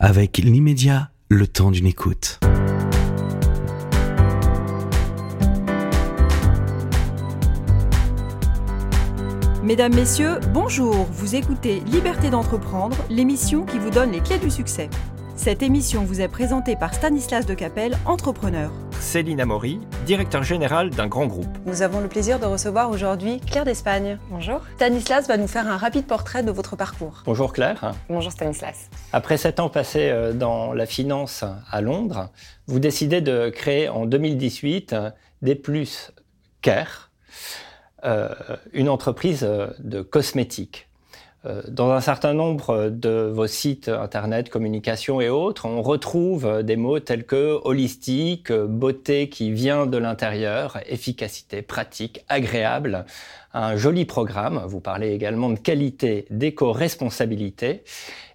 avec l'immédiat, le temps d'une écoute. Mesdames, Messieurs, bonjour. Vous écoutez Liberté d'entreprendre, l'émission qui vous donne les clés du succès. Cette émission vous est présentée par Stanislas de entrepreneur. Céline Amaury, directeur général d'un grand groupe. Nous avons le plaisir de recevoir aujourd'hui Claire d'Espagne. Bonjour. Stanislas va nous faire un rapide portrait de votre parcours. Bonjour Claire. Bonjour Stanislas. Après sept ans passés euh, dans la finance à Londres, vous décidez de créer en 2018 des plus Care, euh, une entreprise euh, de cosmétiques. Euh, dans un certain nombre de vos sites internet, communication et autres, on retrouve des mots tels que holistique, beauté qui vient de l'intérieur, efficacité, pratique, agréable, un joli programme. Vous parlez également de qualité, d'éco-responsabilité.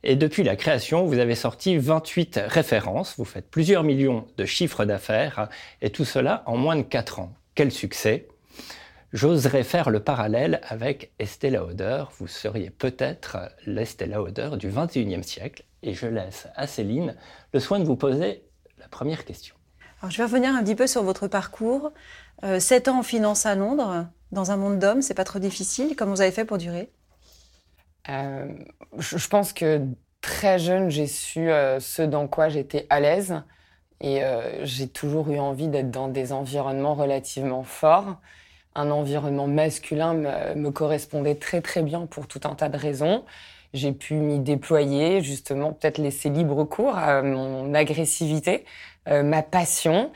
Et depuis la création, vous avez sorti 28 références, vous faites plusieurs millions de chiffres d'affaires, et tout cela en moins de 4 ans. Quel succès J'oserais faire le parallèle avec Estée Lauder. Vous seriez peut-être l'Estée Lauder du 21e siècle. Et je laisse à Céline le soin de vous poser la première question. Alors, je vais revenir un petit peu sur votre parcours. Euh, 7 ans en finance à Londres, dans un monde d'hommes, c'est pas trop difficile. Comment vous avez fait pour durer? Euh, Je pense que très jeune, j'ai su euh, ce dans quoi j'étais à l'aise. Et euh, j'ai toujours eu envie d'être dans des environnements relativement forts un environnement masculin me, correspondait très très bien pour tout un tas de raisons. J'ai pu m'y déployer, justement, peut-être laisser libre cours à mon agressivité, euh, ma passion.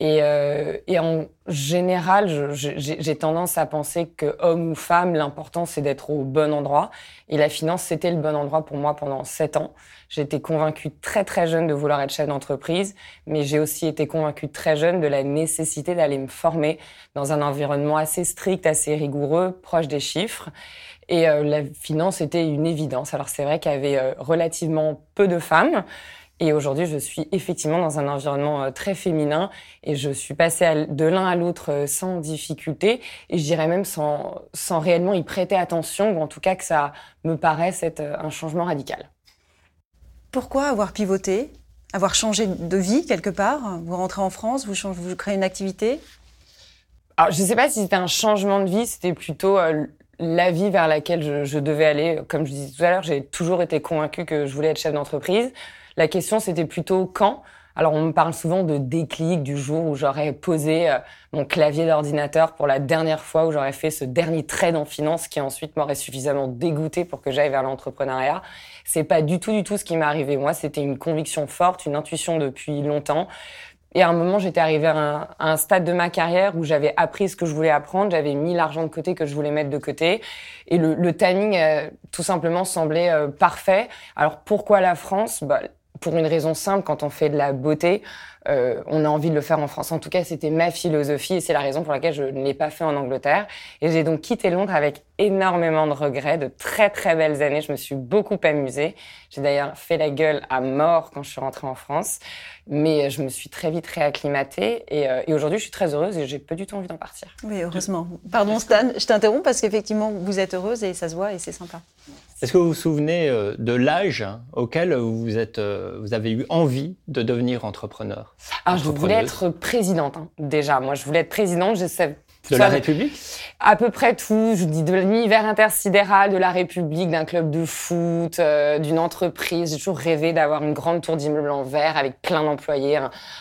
Et, euh, et, en général, j'ai tendance à penser que homme ou femme, l'important c'est d'être au bon endroit. Et la finance, c'était le bon endroit pour moi pendant sept ans. Été convaincue très très jeune de vouloir être chef d'entreprise, mais j'ai aussi été convaincue très jeune de la nécessité d'aller me former dans un environnement assez strict, assez rigoureux, proche des chiffres. Et euh, la finance était une évidence. Alors c'est vrai qu'il y avait euh, relativement peu de femmes. Et aujourd'hui, je suis effectivement dans un environnement euh, très féminin et je suis passée de l'un à l'autre euh, sans difficulté et je dirais même sans, sans réellement y prêter attention ou en tout cas que ça me paraisse être euh, un changement radical. Pourquoi avoir pivoté Avoir changé de vie quelque part? Vous rentrez en France, vous, changez, vous créez une activité? Alors, je ne sais pas si c'était un changement de vie, c'était plutôt la vie vers laquelle je, je devais aller. Comme je disais tout à l'heure, j'ai toujours été convaincue que je voulais être chef d'entreprise. La question, c'était plutôt quand? Alors, on me parle souvent de déclic du jour où j'aurais posé euh, mon clavier d'ordinateur pour la dernière fois, où j'aurais fait ce dernier trade en finance qui ensuite m'aurait suffisamment dégoûté pour que j'aille vers l'entrepreneuriat. C'est pas du tout, du tout ce qui m'est arrivé. Moi, c'était une conviction forte, une intuition depuis longtemps. Et à un moment, j'étais arrivée à un, stade de ma carrière où j'avais appris ce que je voulais apprendre, j'avais mis l'argent de côté que je voulais mettre de côté, et le, timing, euh, tout simplement, semblait euh, parfait. Alors pourquoi la France? Bah, pour une raison simple, quand on fait de la beauté, euh, on a envie de le faire en France. En tout cas, c'était ma philosophie et c'est la raison pour laquelle je ne l'ai pas fait en Angleterre. Et j'ai donc quitté Londres avec énormément de regrets, de très très belles années. Je me suis beaucoup amusée. J'ai d'ailleurs fait la gueule à mort quand je suis rentrée en France, mais je me suis très vite réacclimatée et, euh, et aujourd'hui, je suis très heureuse et j'ai pas du tout envie d'en partir. Oui, heureusement. Pardon Stan, je t'interromps parce qu'effectivement, vous êtes heureuse et ça se voit et c'est sympa. Est-ce que vous vous souvenez euh, de l'âge auquel vous, êtes, euh, vous avez eu envie de devenir entrepreneur? Alors, je voulais être présidente, hein, déjà. Moi, je voulais être présidente. Je sais de la République À peu près tout. Je dis de l'univers intersidéral, de la République, d'un club de foot, euh, d'une entreprise. J'ai toujours rêvé d'avoir une grande tour d'immeuble en verre avec plein d'employés,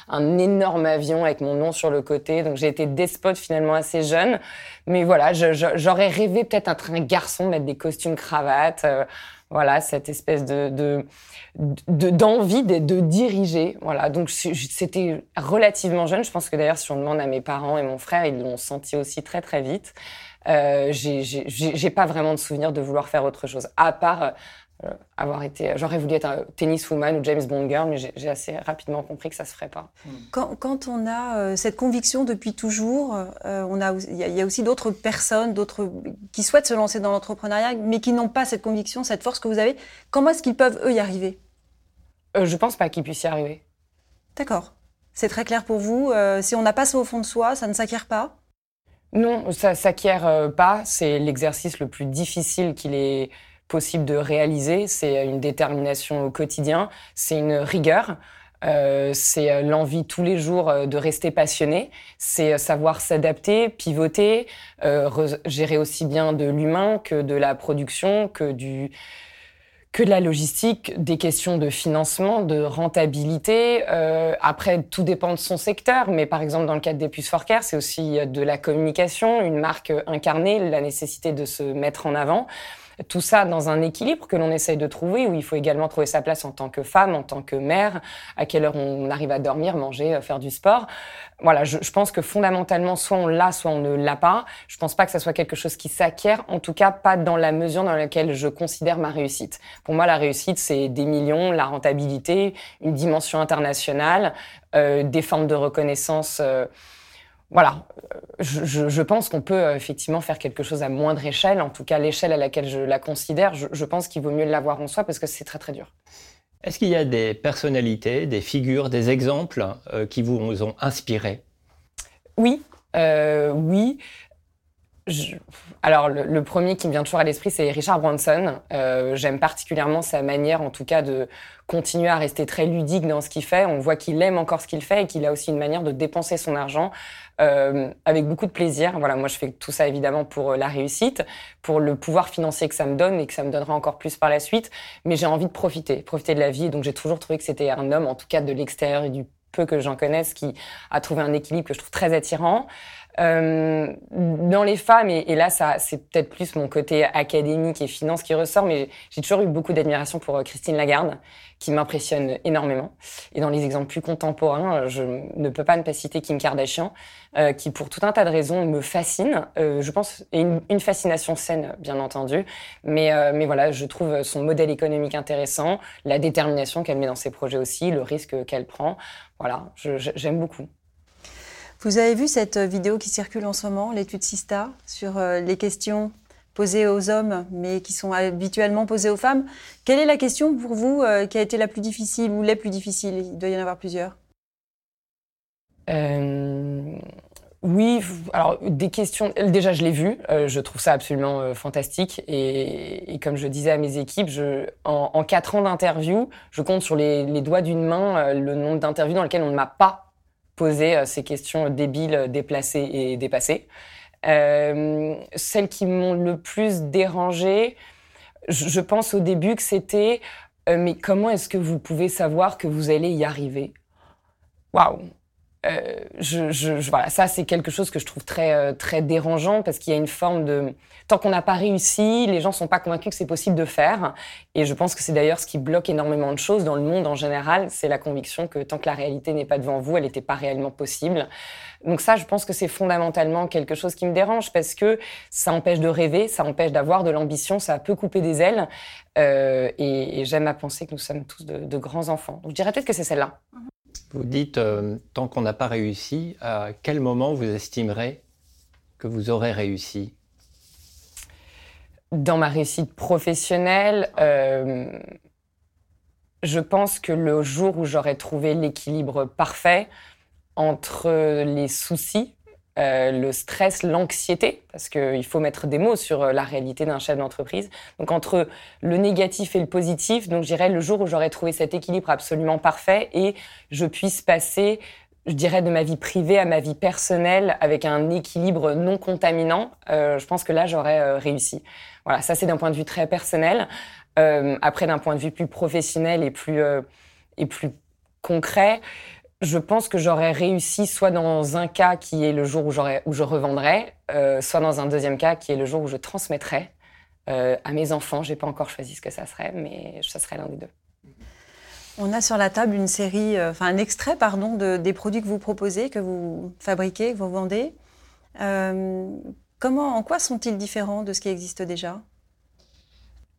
un, énorme avion avec mon nom sur le côté. Donc j'ai été despote finalement assez jeune. Mais voilà, j'aurais rêvé peut-être être un garçon, mettre des costumes cravates. Euh, voilà, cette espèce de d'envie de, de, diriger. Voilà, donc c'était relativement jeune. Je pense que d'ailleurs, si on demande à mes parents et mon frère, ils l'ont senti aussi très très vite. Euh, j'ai pas vraiment de souvenir de vouloir faire autre chose, à part avoir été. J'aurais voulu être un tenniswoman ou James Bond girl, mais j'ai assez rapidement compris que ça se ferait pas. Quand, quand on a euh, cette conviction depuis toujours, euh, on a il y, a aussi d'autres personnes, d'autres qui souhaitent se lancer dans l'entrepreneuriat, mais qui n'ont pas cette conviction, cette force que vous avez. Comment est-ce qu'ils peuvent eux y arriver? Je pense pas qu'ils puissent y arriver. D'accord. C'est très clair pour vous. si on n'a pas ça au fond de soi, ça ne s'acquiert pas? Non, ça s'acquiert pas. C'est l'exercice le plus difficile qu'il est possible de réaliser. C'est une détermination au quotidien, c'est une rigueur. Euh, c'est euh, l'envie tous les jours euh, de rester passionné, c'est savoir s'adapter, pivoter, gérer aussi bien de l'humain que de la production, que du que de la logistique, des questions de financement, de rentabilité. après, tout dépend de son secteur, mais par exemple dans le cadre des puces Forcare, c'est aussi de la communication, une marque incarnée, la nécessité de se mettre en avant. Tout ça dans un équilibre que l'on essaye de trouver, où il faut également trouver sa place en tant que femme, en tant que mère, à quelle heure on arrive à dormir, manger, euh, faire du sport. Voilà, je, pense que fondamentalement, soit on l'a, soit on ne l'a pas. Je pense pas que ça soit quelque chose qui s'acquiert, en tout cas pas dans la mesure dans laquelle je considère ma réussite. Pour moi, la réussite, c'est des millions, la rentabilité, une dimension internationale, euh, des formes de reconnaissance. Euh, voilà, je, pense qu'on peut euh, effectivement faire quelque chose à moindre échelle, en tout cas l'échelle à laquelle je la considère, je, pense qu'il vaut mieux l'avoir en soi parce que c'est très très dur. Est-ce qu'il y a des personnalités, des figures, des exemples euh, qui vous ont inspiré? Oui, euh, oui. Alors, le, premier qui me vient toujours à l'esprit, c'est Richard Branson. J'aime particulièrement sa manière, en tout cas, de continuer à rester très ludique dans ce qu'il fait. On voit qu'il aime encore ce qu'il fait et qu'il a aussi une manière de dépenser son argent euh, avec beaucoup de plaisir. Voilà, moi je fais tout ça évidemment pour euh, la réussite, pour le pouvoir financier que ça me donne et que ça me donnera encore plus par la suite. Mais j'ai envie de profiter, profiter de la vie. donc j'ai toujours trouvé que c'était un homme, en tout cas de l'extérieur et du peu que j'en connaisse, qui a trouvé un équilibre que je trouve très attirant. Euh, dans les femmes, et, là, ça, c'est peut-être plus mon côté académique et finance qui ressort, mais j'ai toujours eu beaucoup d'admiration pour euh, Christine Lagarde, qui m'impressionne énormément. Et dans les exemples plus contemporains, je ne peux pas ne pas citer Kim Kardashian, euh, qui pour tout un tas de raisons me fascine. Euh, je pense, et une, une, fascination saine, bien entendu. Mais, euh, mais voilà, je trouve son modèle économique intéressant, la détermination qu'elle met dans ses projets aussi, le risque qu'elle prend. Voilà, j'aime beaucoup. Vous avez vu cette vidéo qui circule en ce moment, l'étude Sista, sur euh, les questions posées aux hommes, mais qui sont habituellement posées aux femmes? Quelle est la question pour vous euh, qui a été la plus difficile ou les plus difficiles? Il doit y en avoir plusieurs. Euh, oui, alors des questions. Déjà, je l'ai vu. je trouve ça absolument fantastique. Et, comme je disais à mes équipes, en, quatre ans d'interview, je compte sur les doigts d'une main le nombre d'interviews dans lesquelles on ne m'a pas poser euh, ces questions débiles, déplacées et dépassées. Euh, celles qui m'ont le plus dérangé, je, pense au début que c'était euh, mais comment est-ce que vous pouvez savoir que vous allez y arriver? Waouh euh, je, voilà, ça c'est quelque chose que je trouve très euh, très dérangeant parce qu'il y a une forme de tant qu'on n'a pas réussi, les gens sont pas convaincus que c'est possible de faire. Et je pense que c'est d'ailleurs ce qui bloque énormément de choses dans le monde en général, c'est la conviction que tant que la réalité n'est pas devant vous, elle n'était pas réellement possible. Donc ça, je pense que c'est fondamentalement quelque chose qui me dérange parce que ça empêche de rêver, ça empêche d'avoir de l'ambition, ça peut couper des ailes. Euh, et, j'aime à penser que nous sommes tous de, de grands enfants. Donc je dirais peut-être que c'est celle-là. Vous dites, euh, tant qu'on n'a pas réussi, à quel moment vous estimerez que vous aurez réussi? Dans ma réussite professionnelle, euh, je pense que le jour où j'aurai trouvé l'équilibre parfait entre les soucis euh, le stress, l'anxiété, parce qu'il faut mettre des mots sur euh, la réalité d'un chef d'entreprise. Donc entre le négatif et le positif, donc je dirais le jour où j'aurais trouvé cet équilibre absolument parfait et je puisse passer je dirais de ma vie privée à ma vie personnelle avec un équilibre non contaminant, euh, je pense que là j'aurais réussi. Voilà, ça c'est d'un point de vue très personnel. après d'un point de vue plus professionnel et plus et plus concret, je pense que j'aurais réussi soit dans un cas qui est le jour où, où je revendrai, euh, soit dans un deuxième cas qui est le jour où je transmettrai euh, à mes enfants. J'ai pas encore choisi ce que ça serait, mais ça serait l'un des deux. On a sur la table une série, euh, un extrait, pardon, de, des produits que vous proposez, que vous fabriquez, que vous vendez. comment, en quoi sont-ils différents de ce qui existe déjà?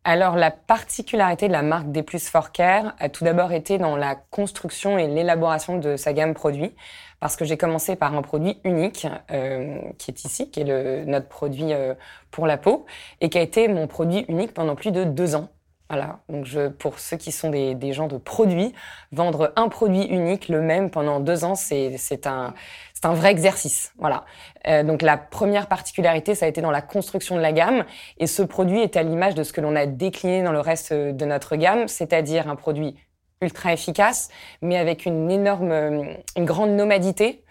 Alors, la particularité de la marque Des Plus For Care a tout d'abord été dans la construction et l'élaboration de sa gamme produit, parce que j'ai commencé par un produit unique, euh, qui est ici, qui est le, notre produit euh, pour la peau, et qui a été mon produit unique pendant plus de deux ans. Voilà. Donc, je, pour ceux qui sont des, des, gens de produits, vendre un produit unique, le même, pendant deux ans, c'est un, un vrai exercice. Voilà. Euh, donc, la première particularité, ça a été dans la construction de la gamme. Et ce produit est à l'image de ce que l'on a décliné dans le reste de notre gamme, c'est-à-dire un produit ultra efficace, mais avec une énorme, une grande nomadité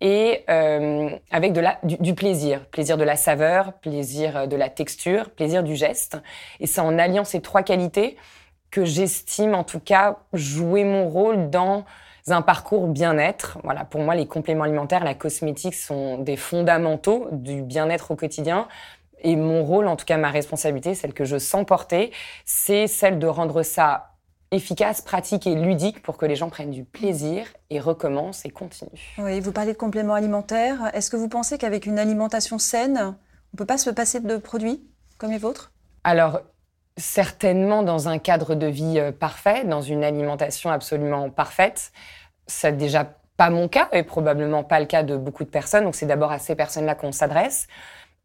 et euh, avec de la, du, plaisir, plaisir de la saveur, plaisir de la texture, plaisir du geste. Et c'est en alliant ces trois qualités que j'estime en tout cas jouer mon rôle dans un parcours bien-être. Voilà, pour moi, les compléments alimentaires, la cosmétique sont des fondamentaux du bien-être au quotidien. Et mon rôle, en tout cas ma responsabilité, celle que je sens porter, c'est celle de rendre ça efficace, pratique et ludique pour que les gens prennent du plaisir et recommencent et continuent. Oui, vous parlez de compléments alimentaires. Est-ce que vous pensez qu'avec une alimentation saine, on ne peut pas se passer de produits comme les vôtres? Alors, certainement dans un cadre de vie euh, parfait, dans une alimentation absolument parfaite. C'est déjà pas mon cas et probablement pas le cas de beaucoup de personnes. Donc, c'est d'abord à ces personnes-là qu'on s'adresse.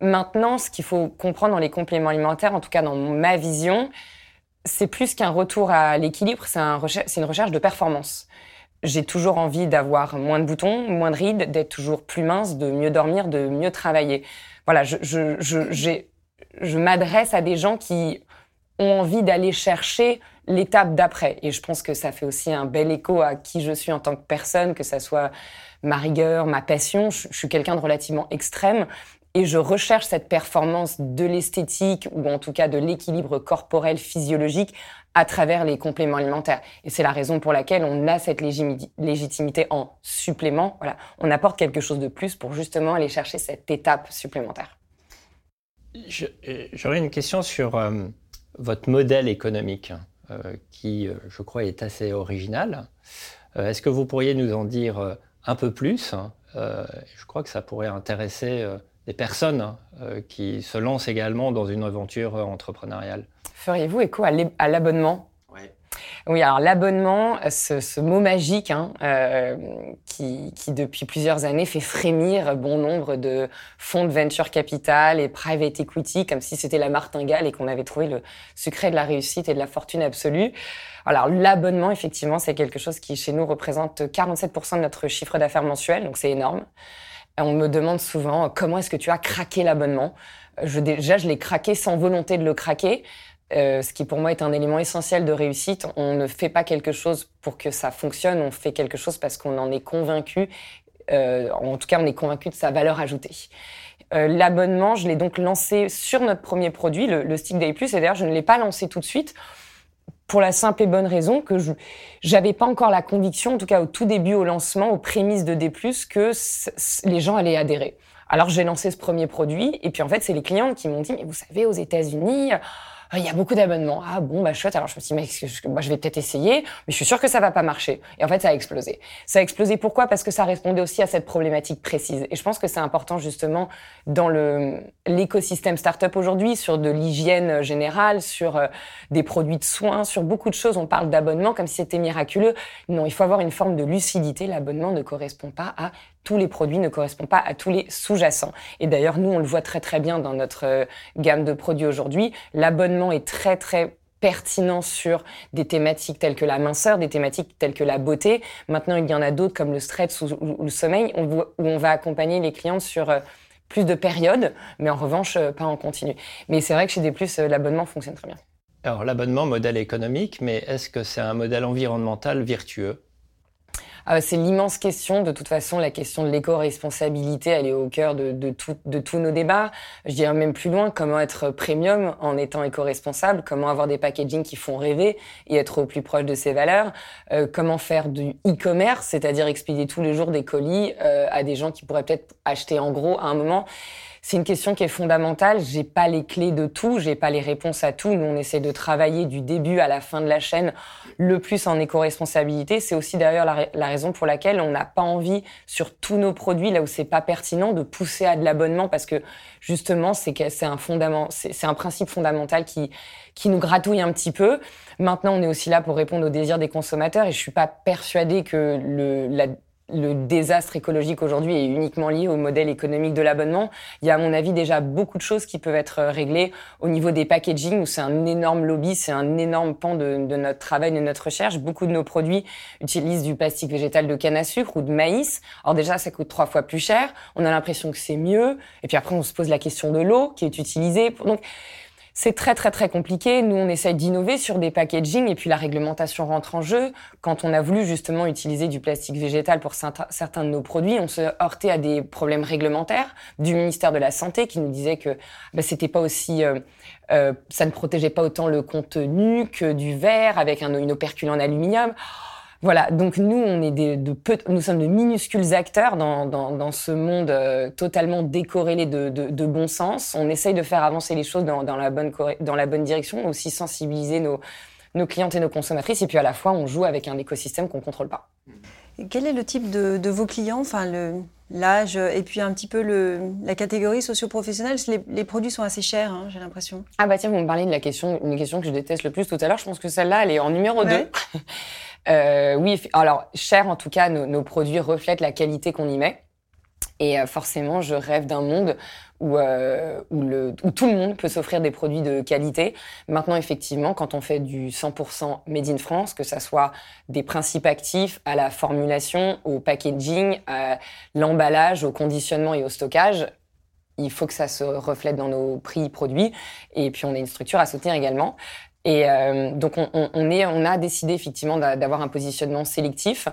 Maintenant, ce qu'il faut comprendre dans les compléments alimentaires, en tout cas dans ma vision, c'est plus qu'un retour à l'équilibre, c'est un une recherche de performance. J'ai toujours envie d'avoir moins de boutons, moins de rides, d'être toujours plus mince, de mieux dormir, de mieux travailler. Voilà, je, je, je, je m'adresse à des gens qui ont envie d'aller chercher l'étape d'après. Et je pense que ça fait aussi un bel écho à qui je suis en tant que personne, que ça soit ma rigueur, ma passion. Je suis quelqu'un de relativement extrême et je recherche cette performance de l'esthétique ou en tout cas de l'équilibre corporel physiologique à travers les compléments alimentaires. Et c'est la raison pour laquelle on a cette légitimité en supplément. Voilà, on apporte quelque chose de plus pour justement aller chercher cette étape supplémentaire. Euh, j'aurais une question sur euh, votre modèle économique, euh, qui, je crois, est assez original. Est-ce que vous pourriez nous en dire un peu plus Je crois que ça pourrait intéresser des personnes hein, euh, qui se lancent également dans une aventure entrepreneuriale. Feriez-vous écho à l'abonnement? Oui, alors l'abonnement, ce, mot magique hein, euh, qui, depuis plusieurs années fait frémir bon nombre de fonds de venture capital et private equity, comme si c'était la martingale et qu'on avait trouvé le secret de la réussite et de la fortune absolue. Alors l'abonnement, effectivement, c'est quelque chose qui chez nous représente 47% de notre chiffre d'affaires mensuel, donc c'est énorme. On me demande souvent comment est-ce que tu as craqué l'abonnement? Je, déjà, je l'ai craqué sans volonté de le craquer. Euh, ce qui pour moi est un élément essentiel de réussite. On ne fait pas quelque chose pour que ça fonctionne, on fait quelque chose parce qu'on en est convaincu. Euh, en tout cas, on est convaincu de sa valeur ajoutée. Euh, L'abonnement, je l'ai donc lancé sur notre premier produit, le, le Stick Day Plus, et d'ailleurs, je ne l'ai pas lancé tout de suite pour la simple et bonne raison que je n'avais pas encore la conviction, en tout cas au tout début, au lancement, aux prémices de D+, que les gens allaient adhérer. Alors j'ai lancé ce premier produit et puis en fait c'est les clients qui m'ont dit mais vous savez aux États-Unis ah, il y a beaucoup d'abonnements. Ah bon, bah chouette. Alors je me suis dit, mais moi je vais peut-être essayer, mais je suis sûre que ça va pas marcher. Et en fait, ça a explosé. Ça a explosé pourquoi? Parce que ça répondait aussi à cette problématique précise. Et je pense que c'est important justement dans le l'écosystème startup aujourd'hui, sur de l'hygiène générale, sur euh, des produits de soins, sur beaucoup de choses. On parle d'abonnement comme si c'était miraculeux. Non, il faut avoir une forme de lucidité. L'abonnement ne correspond pas à tous les produits ne correspondent pas à tous les sous-jacents. Et d'ailleurs, nous, on le voit très très bien dans notre euh, gamme de produits aujourd'hui. L'abonnement est très très pertinent sur des thématiques telles que la minceur, des thématiques telles que la beauté. Maintenant, il y en a d'autres comme le stress ou, le sommeil, où on va accompagner les clients sur euh, plus de périodes, mais en revanche, euh, pas en continu. Mais c'est vrai que chez Des Plus, l'abonnement fonctionne très bien. Alors, l'abonnement, modèle économique, mais est-ce que c'est un modèle environnemental vertueux ah, c'est l'immense question. De toute façon, la question de l'éco-responsabilité, elle est au cœur de, de, de tous nos débats. Je dirais même plus loin, comment être premium en étant éco-responsable, comment avoir des packaging qui font rêver et être au plus proche de ses valeurs, euh, comment faire du e-commerce, c'est-à-dire expédier tous les jours des colis euh, à des gens qui pourraient peut-être acheter en gros à un moment c'est une question qui est fondamentale. J'ai pas les clés de tout, j'ai pas les réponses à tout. Nous, on essaie de travailler du début à la fin de la chaîne le plus en éco-responsabilité. C'est aussi d'ailleurs la, raison pour laquelle on n'a pas envie sur tous nos produits, là où c'est pas pertinent, de pousser à de l'abonnement parce que justement, c'est c'est un fondament, c'est un principe fondamental qui qui nous gratouille un petit peu. Maintenant, on est aussi là pour répondre aux désirs des consommateurs et je suis pas persuadée que le, la, le désastre écologique aujourd'hui est uniquement lié au modèle économique de l'abonnement. Il y a, à mon avis, déjà beaucoup de choses qui peuvent être réglées au niveau des packaging, où c'est un énorme lobby, c'est un énorme pan de, notre travail, de notre recherche. Beaucoup de nos produits utilisent du plastique végétal de canne à sucre ou de maïs. Alors déjà, ça coûte trois fois plus cher. On a l'impression que c'est mieux. Et puis après, on se pose la question de l'eau qui est utilisée. Donc, c'est très très très compliqué. Nous, on essaye d'innover sur des packaging et puis la réglementation rentre en jeu. Quand on a voulu justement utiliser du plastique végétal pour certains de nos produits, on se heurtait à des problèmes réglementaires du ministère de la Santé qui nous disait que bah, c'était pas aussi, euh, euh, ça ne protégeait pas autant le contenu que du verre avec un, une opercule en aluminium. Voilà, donc nous, on est des, nous sommes de minuscules acteurs dans, dans, ce monde euh, totalement décorrélé de, de, bon sens. On essaye de faire avancer les choses dans, dans, la, bonne, dans la bonne direction, aussi sensibiliser nos, nos clientes et nos consommatrices, et puis à la fois, on joue avec un écosystème qu'on contrôle pas. quel est le type de, de vos clients? Enfin, L'âge et puis un petit peu le, la catégorie socio-professionnelle, les, les, produits sont assez chers, hein, j'ai l'impression. Ah bah tiens, vous me parlez de la question, une question que je déteste le plus tout à l'heure. Je pense que celle-là, elle est en numéro 2. Euh, oui, alors cher en tout cas, nos, nos produits reflètent la qualité qu'on y met. Et euh, forcément, je rêve d'un monde où, euh, où, le, où, tout le monde peut s'offrir des produits de qualité. Maintenant, effectivement, quand on fait du 100% made in France, que ça soit des principes actifs à la formulation, au packaging, à l'emballage, au conditionnement et au stockage, il faut que ça se reflète dans nos prix produits. Et puis, on a une structure à soutenir également. Et euh, donc, on, est, on a décidé effectivement d'avoir un positionnement sélectif.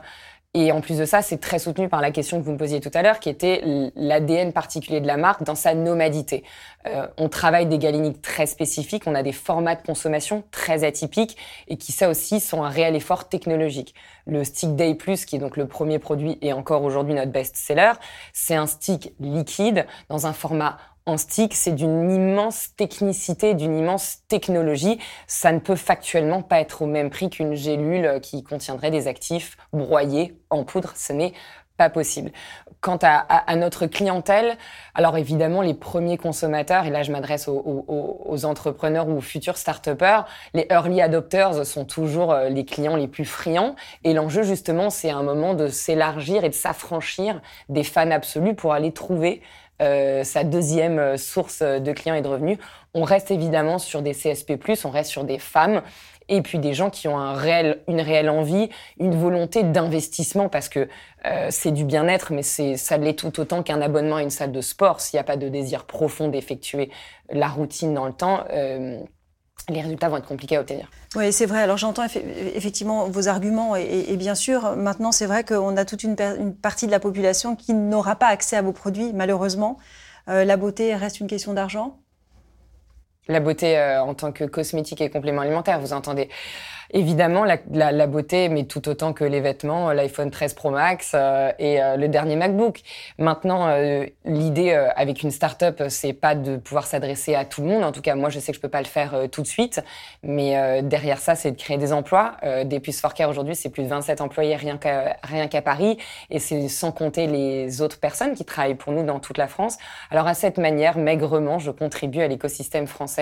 Et en plus de ça, c'est très soutenu par la question que vous me posiez tout à l'heure, qui était l'ADN particulier de la marque dans sa nomadité. Euh, on travaille des galiniques très spécifiques, on a des formats de consommation très atypiques et qui, ça aussi, sont un réel effort technologique. Le Stick Day Plus, qui est donc le premier produit et encore aujourd'hui notre best-seller, c'est un stick liquide dans un format en stick, c'est d'une immense technicité, d'une immense technologie. Ça ne peut factuellement pas être au même prix qu'une gélule qui contiendrait des actifs broyés en poudre. Ce n'est pas possible. Quant à, notre clientèle, alors évidemment, les premiers consommateurs, et là je m'adresse aux, entrepreneurs ou aux futurs start les early adopters sont toujours euh, les clients les plus friands. Et l'enjeu, justement, c'est un moment de s'élargir et de s'affranchir des fans absolus pour aller trouver euh, sa deuxième euh, source de clients et de revenus. On reste évidemment sur des CSP+, on reste sur des femmes et puis des gens qui ont un réel, une réelle envie, une volonté d'investissement parce que euh, c'est du bien-être, mais c'est ça l'est tout autant qu'un abonnement à une salle de sport. S'il n'y a pas de désir profond d'effectuer la routine dans le temps, euh, les résultats vont être compliqués à obtenir. Oui, c'est vrai. Alors j'entends effectivement vos arguments et, bien sûr, maintenant c'est vrai qu'on a toute une, une, partie de la population qui n'aura pas accès à vos produits, malheureusement. Euh, la beauté reste une question d'argent La beauté euh, en tant que cosmétique et complément alimentaire, vous entendez évidemment la, la, la, beauté, mais tout autant que les vêtements, l'iPhone 13 Pro Max euh, et euh, le dernier MacBook. Maintenant, euh, l'idée euh, avec une start-up, c'est pas de pouvoir s'adresser à tout le monde. En tout cas, moi, je sais que je peux pas le faire euh, tout de suite, mais derrière ça, c'est de créer des emplois. des puces Forcare aujourd'hui, c'est plus de 27 employés rien qu'à rien qu'à Paris, et c'est sans compter les autres personnes qui travaillent pour nous dans toute la France. Alors à cette manière, maigrement, je contribue à l'écosystème français.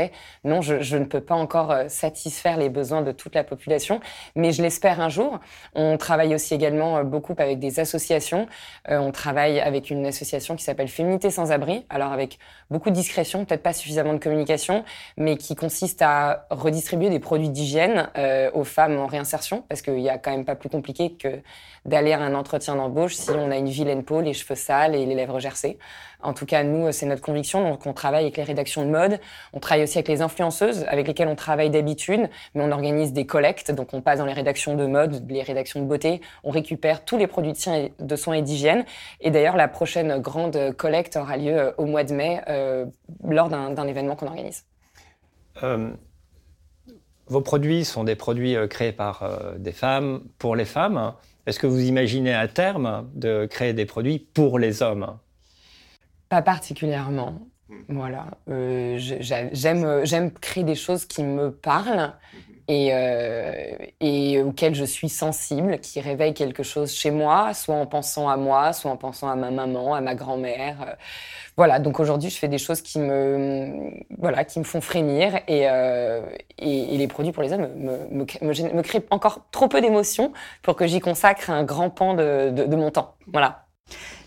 Non, je, ne peux pas encore satisfaire les besoins de toute la population mais je l'espère un jour. On travaille aussi également euh, beaucoup avec des associations. Euh, on travaille avec une association qui s'appelle Féminité sans abri, alors avec beaucoup de discrétion, peut-être pas suffisamment de communication, mais qui consiste à redistribuer des produits d'hygiène euh, aux femmes en réinsertion, parce qu'il y a quand même pas plus compliqué que d'aller à un entretien d'embauche si on a une vilaine peau, les cheveux sales et les lèvres gercées. En tout cas, nous, c'est notre conviction. Donc, on travaille avec les rédactions de mode. On travaille aussi avec les influenceuses avec lesquelles on travaille d'habitude, mais on organise des collectes. Donc, on passe dans les rédactions de mode, les rédactions de beauté. On récupère tous les produits de soins et d'hygiène. Et d'ailleurs, la prochaine grande collecte aura lieu euh, au mois de mai euh, lors d'un événement qu'on organise. Euh, vos produits sont des produits créés par des femmes, pour les femmes. Est-ce que vous imaginez à terme de créer des produits pour les hommes? Pas particulièrement. Voilà. Euh, j'aime, j'aime créer des choses qui me parlent. et, et auquel je suis sensible, qui réveille quelque chose chez moi, soit en pensant à moi, soit en pensant à ma maman, à ma grand-mère. Voilà, donc aujourd'hui, je fais des choses qui me, voilà, qui me font frémir et, et, les produits pour les hommes me, me, me, créent encore trop peu d'émotions pour que j'y consacre un grand pan de, de, de mon temps. Voilà.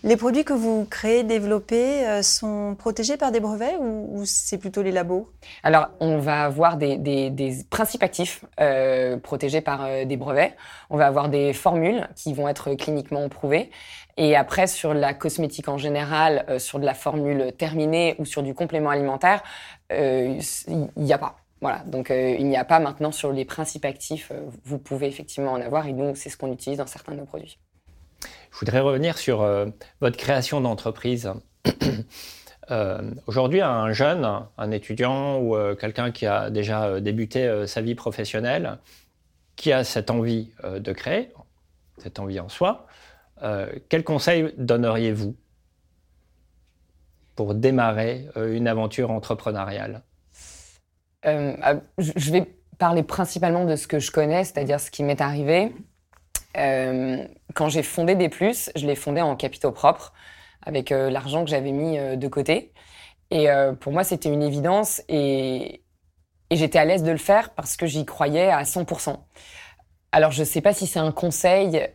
Les produits que vous créez, développez, euh, sont protégés par des brevets ou, c'est plutôt les labos? Alors, on va avoir des, principes actifs euh, protégés par euh, des brevets. On va avoir des formules qui vont être cliniquement prouvées. Et après, sur la cosmétique en général, sur de la formule terminée ou sur du complément alimentaire, il n'y a pas. Voilà, donc il n'y a pas maintenant sur les principes actifs. vous pouvez effectivement en avoir et nous, c'est ce qu'on utilise dans certains de nos produits. Je voudrais revenir sur euh, votre création d'entreprise. Euh, aujourd'hui, un jeune, un étudiant ou euh, quelqu'un qui a déjà débuté sa vie professionnelle, qui a cette envie de créer, cette envie en soi, quel conseil donneriez-vous pour démarrer une aventure entrepreneuriale? Ah, Je vais parler principalement de ce que je connais, c'est-à-dire ce qui m'est arrivé. Euh, quand j'ai fondé Des Plus, je l'ai fondé en capitaux propres, avec euh, l'argent que j'avais mis euh, de côté. Et pour moi, c'était une évidence et, j'étais à l'aise de le faire parce que j'y croyais à 100%. Alors, je ne sais pas si c'est un conseil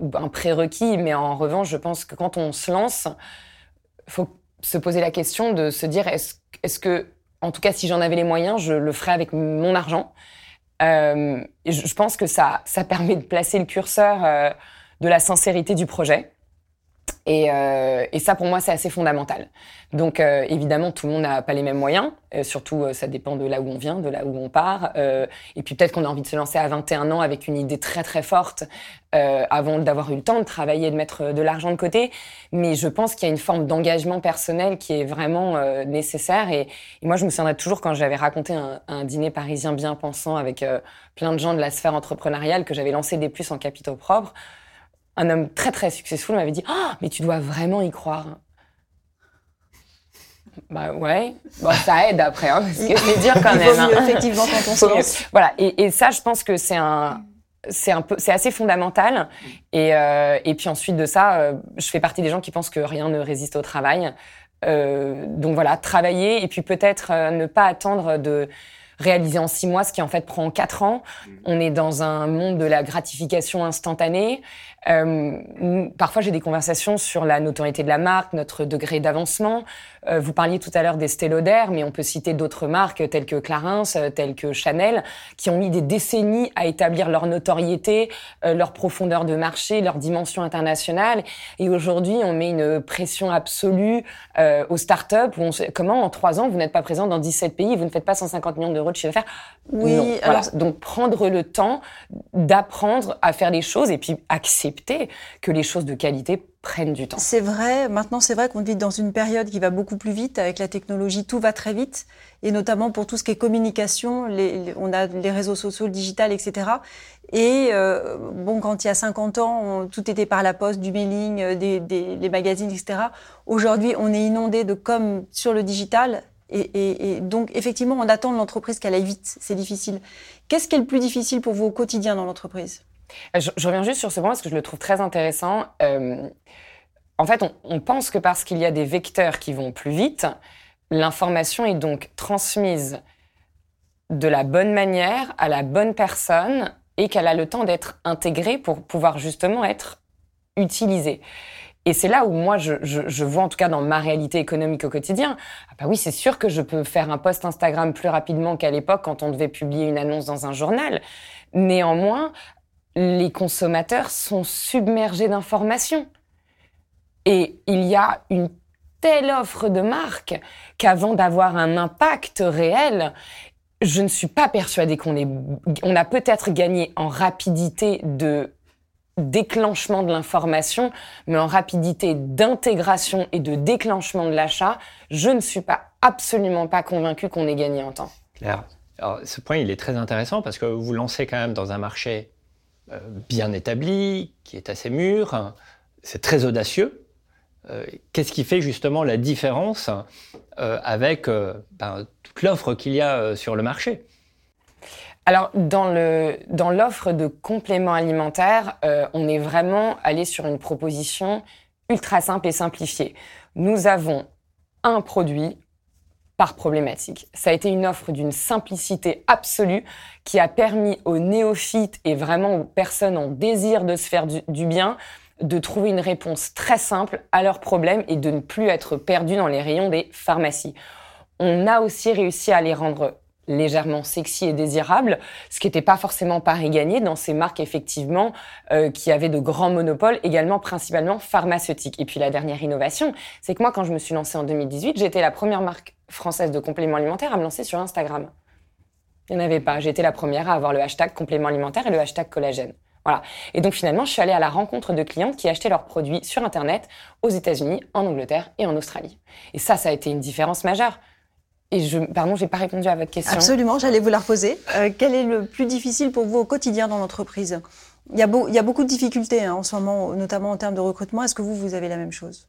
ou un prérequis, mais en revanche, je pense que quand on se lance, faut se poser la question de se dire est-ce est que, en tout cas, si j'en avais les moyens, je le ferais avec mon argent je pense que ça, ça permet de placer le curseur euh, de la sincérité du projet. Et, euh, et, ça, pour moi, c'est assez fondamental. Donc, euh, évidemment, tout le monde n'a pas les mêmes moyens. Euh, surtout, ça dépend de là où on vient, de là où on part. et puis, peut-être qu'on a envie de se lancer à 21 ans avec une idée très, très forte avant d'avoir eu le temps de travailler et de mettre de l'argent de côté. Mais je pense qu'il y a une forme d'engagement personnel qui est vraiment nécessaire. Et, moi, je me souviendrai toujours quand j'avais raconté un, un, dîner parisien bien pensant avec plein de gens de la sphère entrepreneuriale que j'avais lancé des plus en capitaux propres un homme très très successful m'avait dit Ah, mais tu dois vraiment y croire. Bah ouais, bon, ça aide après, hein, ce que je vais dire quand même. Hein. effectivement, quand on se lance. Voilà, et, et, ça, je pense que c'est un, c'est un peu, c'est assez fondamental. Et, euh, et puis ensuite de ça, euh, je fais partie des gens qui pensent que rien ne résiste au travail. Euh, donc voilà, travailler et puis peut-être ne pas attendre de réaliser en six mois, ce qui en fait prend quatre ans. On est dans un monde de la gratification instantanée. Euh, parfois, j'ai des conversations sur la notoriété de la marque, notre degré d'avancement. Euh, vous parliez tout à l'heure des Lauder, mais on peut citer d'autres marques telles que Clarins, euh, telles que Chanel, qui ont mis des décennies à établir leur notoriété, euh, leur profondeur de marché, leur dimension internationale. Et aujourd'hui, on met une pression absolue euh, aux startups. Où on comment en trois ans, vous n'êtes pas présent dans 17 pays, vous ne faites pas 150 millions d'euros de chiffre d'affaires Oui. Alors... Donc prendre le temps d'apprendre à faire les choses et puis accepter que les choses de qualité C'est vrai, maintenant c'est vrai qu'on vit dans une période qui va beaucoup plus vite avec la technologie, tout va très vite, et notamment pour tout ce qui est communication, les, on a les réseaux sociaux, le digital, etc. Et euh, bon, quand il y a 50 ans, tout était par la poste, du mailing, euh, des, des les magazines, etc. Aujourd'hui, on est inondé de com sur le digital, et, et, et donc effectivement, on attend de l'entreprise qu'elle aille vite, c'est difficile. Qu'est-ce qui est le plus difficile pour vous au quotidien dans l'entreprise? Je, reviens juste sur ce point parce que je le trouve très intéressant. Euh, en fait, on, pense que parce qu'il y a des vecteurs qui vont plus vite, l'information est donc transmise de la bonne manière à la bonne personne et qu'elle a le temps d'être intégrée pour pouvoir justement être utilisée. Et c'est là où moi, je, vois en tout cas dans ma réalité économique au quotidien, ah bah oui, c'est sûr que je peux faire un post Instagram plus rapidement qu'à l'époque quand on devait publier une annonce dans un journal. Néanmoins, les consommateurs sont submergés d'informations. Et il y a une telle offre de marques qu'avant d'avoir un impact réel, je ne suis pas persuadée qu'on on a peut-être gagné en rapidité de déclenchement de l'information, mais en rapidité d'intégration et de déclenchement de l'achat, je ne suis pas absolument pas convaincue qu'on ait gagné en temps. Claire. Alors, ce point, il est très intéressant parce que vous lancez quand même dans un marché bien établi, qui est assez mûr, c'est très audacieux. Euh, qu'est-ce qui fait justement la différence euh, avec ben, toute l'offre qu'il y a sur le marché? Alors, dans dans l'offre de compléments alimentaires, euh, on est vraiment allé sur une proposition ultra simple et simplifiée. Nous avons un produit par problématique. Ça a été une offre d'une simplicité absolue qui a permis aux néophytes et vraiment aux personnes en désir de se faire du, du bien de trouver une réponse très simple à leurs problèmes et de ne plus être perdus dans les rayons des pharmacies. On a aussi réussi à les rendre légèrement sexy et désirable, ce qui n'était pas forcément pari gagné dans ces marques effectivement euh, qui avaient de grands monopoles, également principalement pharmaceutiques. Et puis la dernière innovation, c'est que moi quand je me suis lancée en 2018, j'étais la première marque française de compléments alimentaires à me lancer sur Instagram. Il n'y en avait pas. J'étais la première à avoir le hashtag complément alimentaire et le hashtag collagène. Voilà. Et donc finalement, je suis allée à la rencontre de clientes qui achetaient leurs produits sur Internet aux États-Unis, en Angleterre et en Australie. Et ça, ça a été une différence majeure. Et je, pardon, j'ai pas répondu à votre question. Absolument, j'allais vous la reposer. Euh, quel est le plus difficile pour vous au quotidien dans l'entreprise? Il, y a il y a beaucoup de difficultés hein, en ce moment, notamment en termes de recrutement. Est-ce que vous, vous avez la même chose?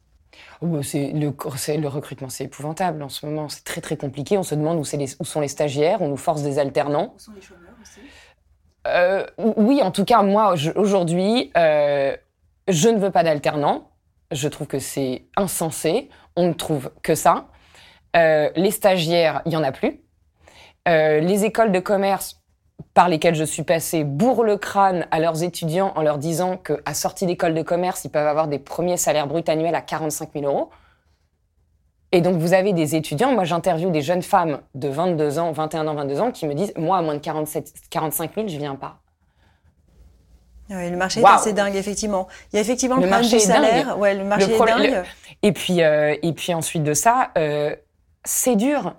Oh, bah, c'est le, le, recrutement, c'est épouvantable en ce moment. C'est très très compliqué. On se demande où, les, où, sont les stagiaires. On nous force des alternants. Où sont les chômeurs aussi? Euh, Oui, en tout cas, moi aujourd'hui, euh, je ne veux pas d'alternants. Je trouve que c'est insensé. On ne trouve que ça. Euh, les stagiaires, il y en a plus. Euh, les écoles de commerce par lesquelles je suis passée bourrent le crâne à leurs étudiants en leur disant qu'à sortie d'école de commerce, ils peuvent avoir des premiers salaires bruts annuels à 45 000 euros. Et donc, vous avez des étudiants, moi j'interviewe des jeunes femmes de 22 ans, 21 ans, 22 ans, qui me disent, moi, à moins de 47, 45 000, je viens pas. Oui, le marché est assez dingue, effectivement. Il y a effectivement le, marché du salaire. Ouais, le marché est dingue. Et puis, euh, et puis ensuite de ça, euh, c'est dur.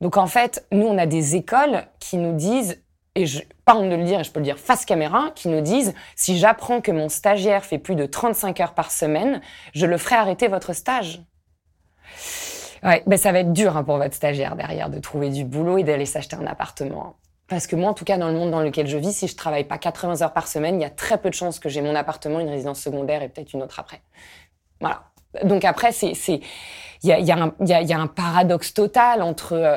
Donc en fait, nous, on a des écoles qui nous disent, et je, pas honte de le dire, et je peux le dire face caméra, qui nous disent, si j'apprends que mon stagiaire fait plus de 35 heures par semaine, je le ferai arrêter votre stage. Ouais, ben ça va être dur hein, pour votre stagiaire derrière de trouver du boulot et d'aller s'acheter un appartement. Parce que moi, en tout cas, dans le monde dans lequel je vis, si je travaille pas 80 heures par semaine, il y a très peu de chances que j'ai mon appartement, une résidence secondaire et peut-être une autre après. Voilà. Donc après, c'est il y a, un paradoxe total entre euh,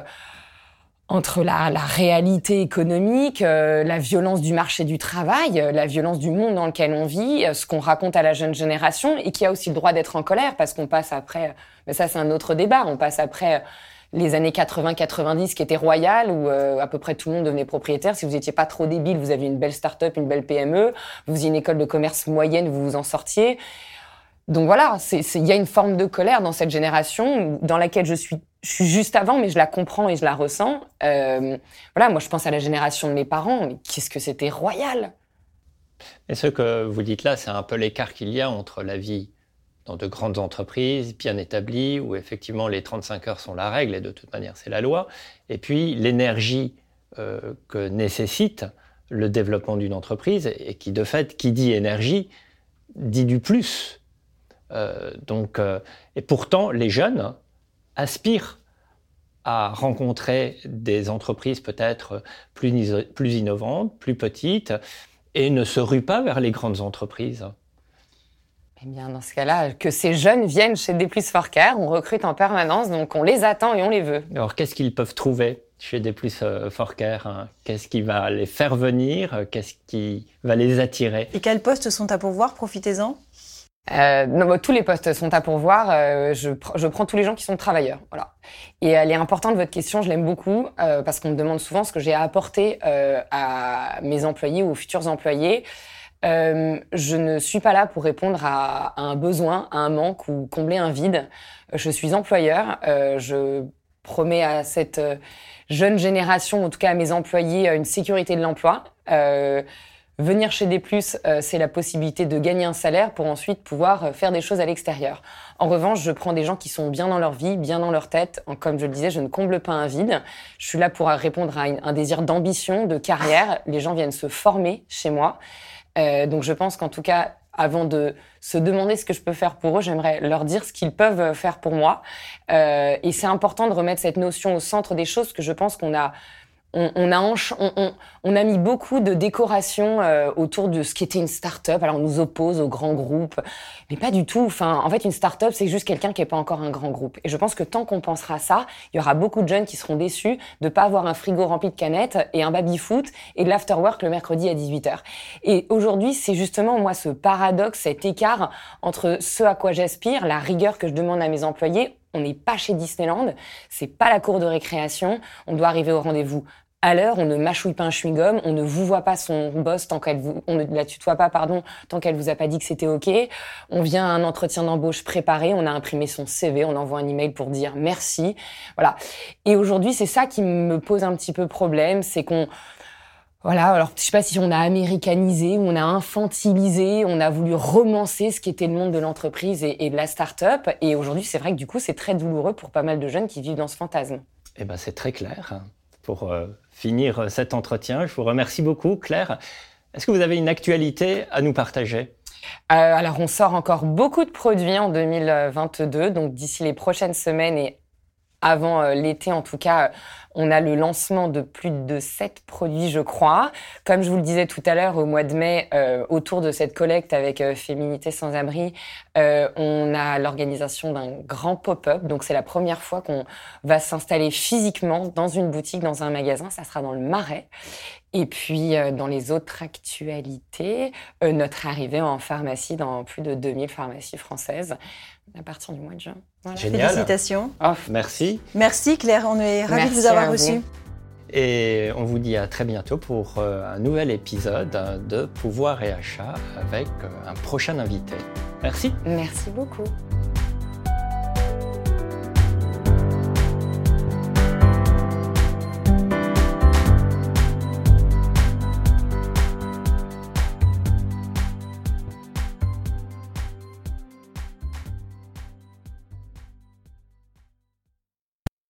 entre la, réalité économique, euh, la violence du marché du travail, euh, la violence du monde dans lequel on vit, ce qu'on raconte à la jeune génération, et qui a aussi le droit d'être en colère parce qu'on passe après. Mais ça, c'est un autre débat. On passe après les années 80-90 qui étaient royales où à peu près tout le monde devenait propriétaire. Si vous étiez pas trop débile, vous aviez une belle start-up, une belle PME, vous aviez une école de commerce moyenne, vous vous en sortiez. Donc voilà, il y a une forme de colère dans cette génération dans laquelle je suis, juste avant, mais je la comprends et je la ressens. Euh, voilà, moi je pense à la génération de mes parents, qu'est-ce que c'était royal Et ce que vous dites là, c'est un peu l'écart qu'il y a entre la vie dans de grandes entreprises bien établies, où effectivement les 35 heures sont la règle et de toute manière c'est la loi, et puis l'énergie euh, que nécessite le développement d'une entreprise, et qui de fait, qui dit énergie, dit du plus donc, euh, et pourtant, les jeunes aspirent à rencontrer des entreprises peut-être plus, plus innovantes, plus petites, et ne se ruent pas vers les grandes entreprises. Eh bien, dans ce cas-là, que ces jeunes viennent chez Desplus Forcare, on recrute en permanence, donc on les attend et on les veut. Alors, qu'est-ce qu'ils peuvent trouver chez Desplus euh, Forcare hein? Qu'est-ce qui va les faire venir? Qu'est-ce qui va les attirer? Et quels postes sont à pourvoir? Profitez-en. Euh, non, tous les postes sont à pourvoir. Euh, je, je, prends tous les gens qui sont travailleurs. Voilà. Et elle est importante, votre question, je l'aime beaucoup, euh, parce qu'on me demande souvent ce que j'ai à apporter euh, à mes employés ou aux futurs employés. Euh, je ne suis pas là pour répondre à, à, un besoin, à un manque ou combler un vide. Je suis employeur. je promets à cette jeune génération, en tout cas à mes employés, une sécurité de l'emploi. Venir chez des plus, euh, c'est la possibilité de gagner un salaire pour ensuite pouvoir euh, faire des choses à l'extérieur. En revanche, je prends des gens qui sont bien dans leur vie, bien dans leur tête. Comme je le disais, je ne comble pas un vide. Je suis là pour répondre à un désir d'ambition, de carrière. Les gens viennent se former chez moi. Euh, donc je pense qu'en tout cas, avant de se demander ce que je peux faire pour eux, j'aimerais leur dire ce qu'ils peuvent faire pour moi. Euh, et c'est important de remettre cette notion au centre des choses que je pense qu'on a on, a on, a mis beaucoup de décorations euh, autour de ce qui était une start-up. Alors on nous oppose aux grands groupes, mais pas du tout. Enfin, en fait, une start-up, c'est juste quelqu'un qui n'est pas encore un grand groupe. Et je pense que tant qu'on pensera ça, il y aura beaucoup de jeunes qui seront déçus de pas avoir un frigo rempli de canettes et un baby-foot et de l'afterwork le mercredi à 18h. Et aujourd'hui, c'est justement moi ce paradoxe, cet écart entre ce à quoi j'aspire, la rigueur que je demande à mes employés, on n'est pas chez Disneyland, c'est pas la cour de récréation, on doit arriver au rendez-vous à l'heure, on ne mâchouille pas un chewing-gum, on ne vous voit pas son boss tant qu'elle vous, on ne la tutoie pas, pardon, tant qu'elle vous a pas dit que c'était OK. On vient à un entretien d'embauche préparé, on a imprimé son CV, on envoie un email pour dire merci. Voilà. Et aujourd'hui, c'est ça qui me pose un petit peu problème, c'est qu'on, voilà, alors je sais pas si on a américanisé, on a infantilisé, on a voulu romancer ce qui était le monde de l'entreprise et, de la start-up. Et aujourd'hui, c'est vrai que du coup, c'est très douloureux pour pas mal de jeunes qui vivent dans ce fantasme. Eh ben, c'est très clair. Pour euh, finir cet entretien, je vous remercie beaucoup, Claire. Est-ce que vous avez une actualité à nous partager? Euh, alors, on sort encore beaucoup de produits en 2022, donc d'ici les prochaines semaines et avant euh, l'été en tout cas, on a le lancement de plus de sept produits, je crois. Comme je vous le disais tout à l'heure, au mois de mai, euh, autour de cette collecte avec euh, Féminité sans abri, on a l'organisation d'un grand pop-up. Donc c'est la première fois qu'on va s'installer physiquement dans une boutique, dans un magasin. Ça sera dans le Marais. Et puis, dans les autres actualités, notre arrivée en pharmacie dans plus de 2000 pharmacies françaises à partir du mois de juin. Génial. Félicitations. Oh, merci. Merci Claire, on est ravis de vous avoir reçu. Et on vous dit à très bientôt pour euh, un nouvel épisode de Pouvoir et Achat avec euh, un prochain invité. Merci. Merci beaucoup.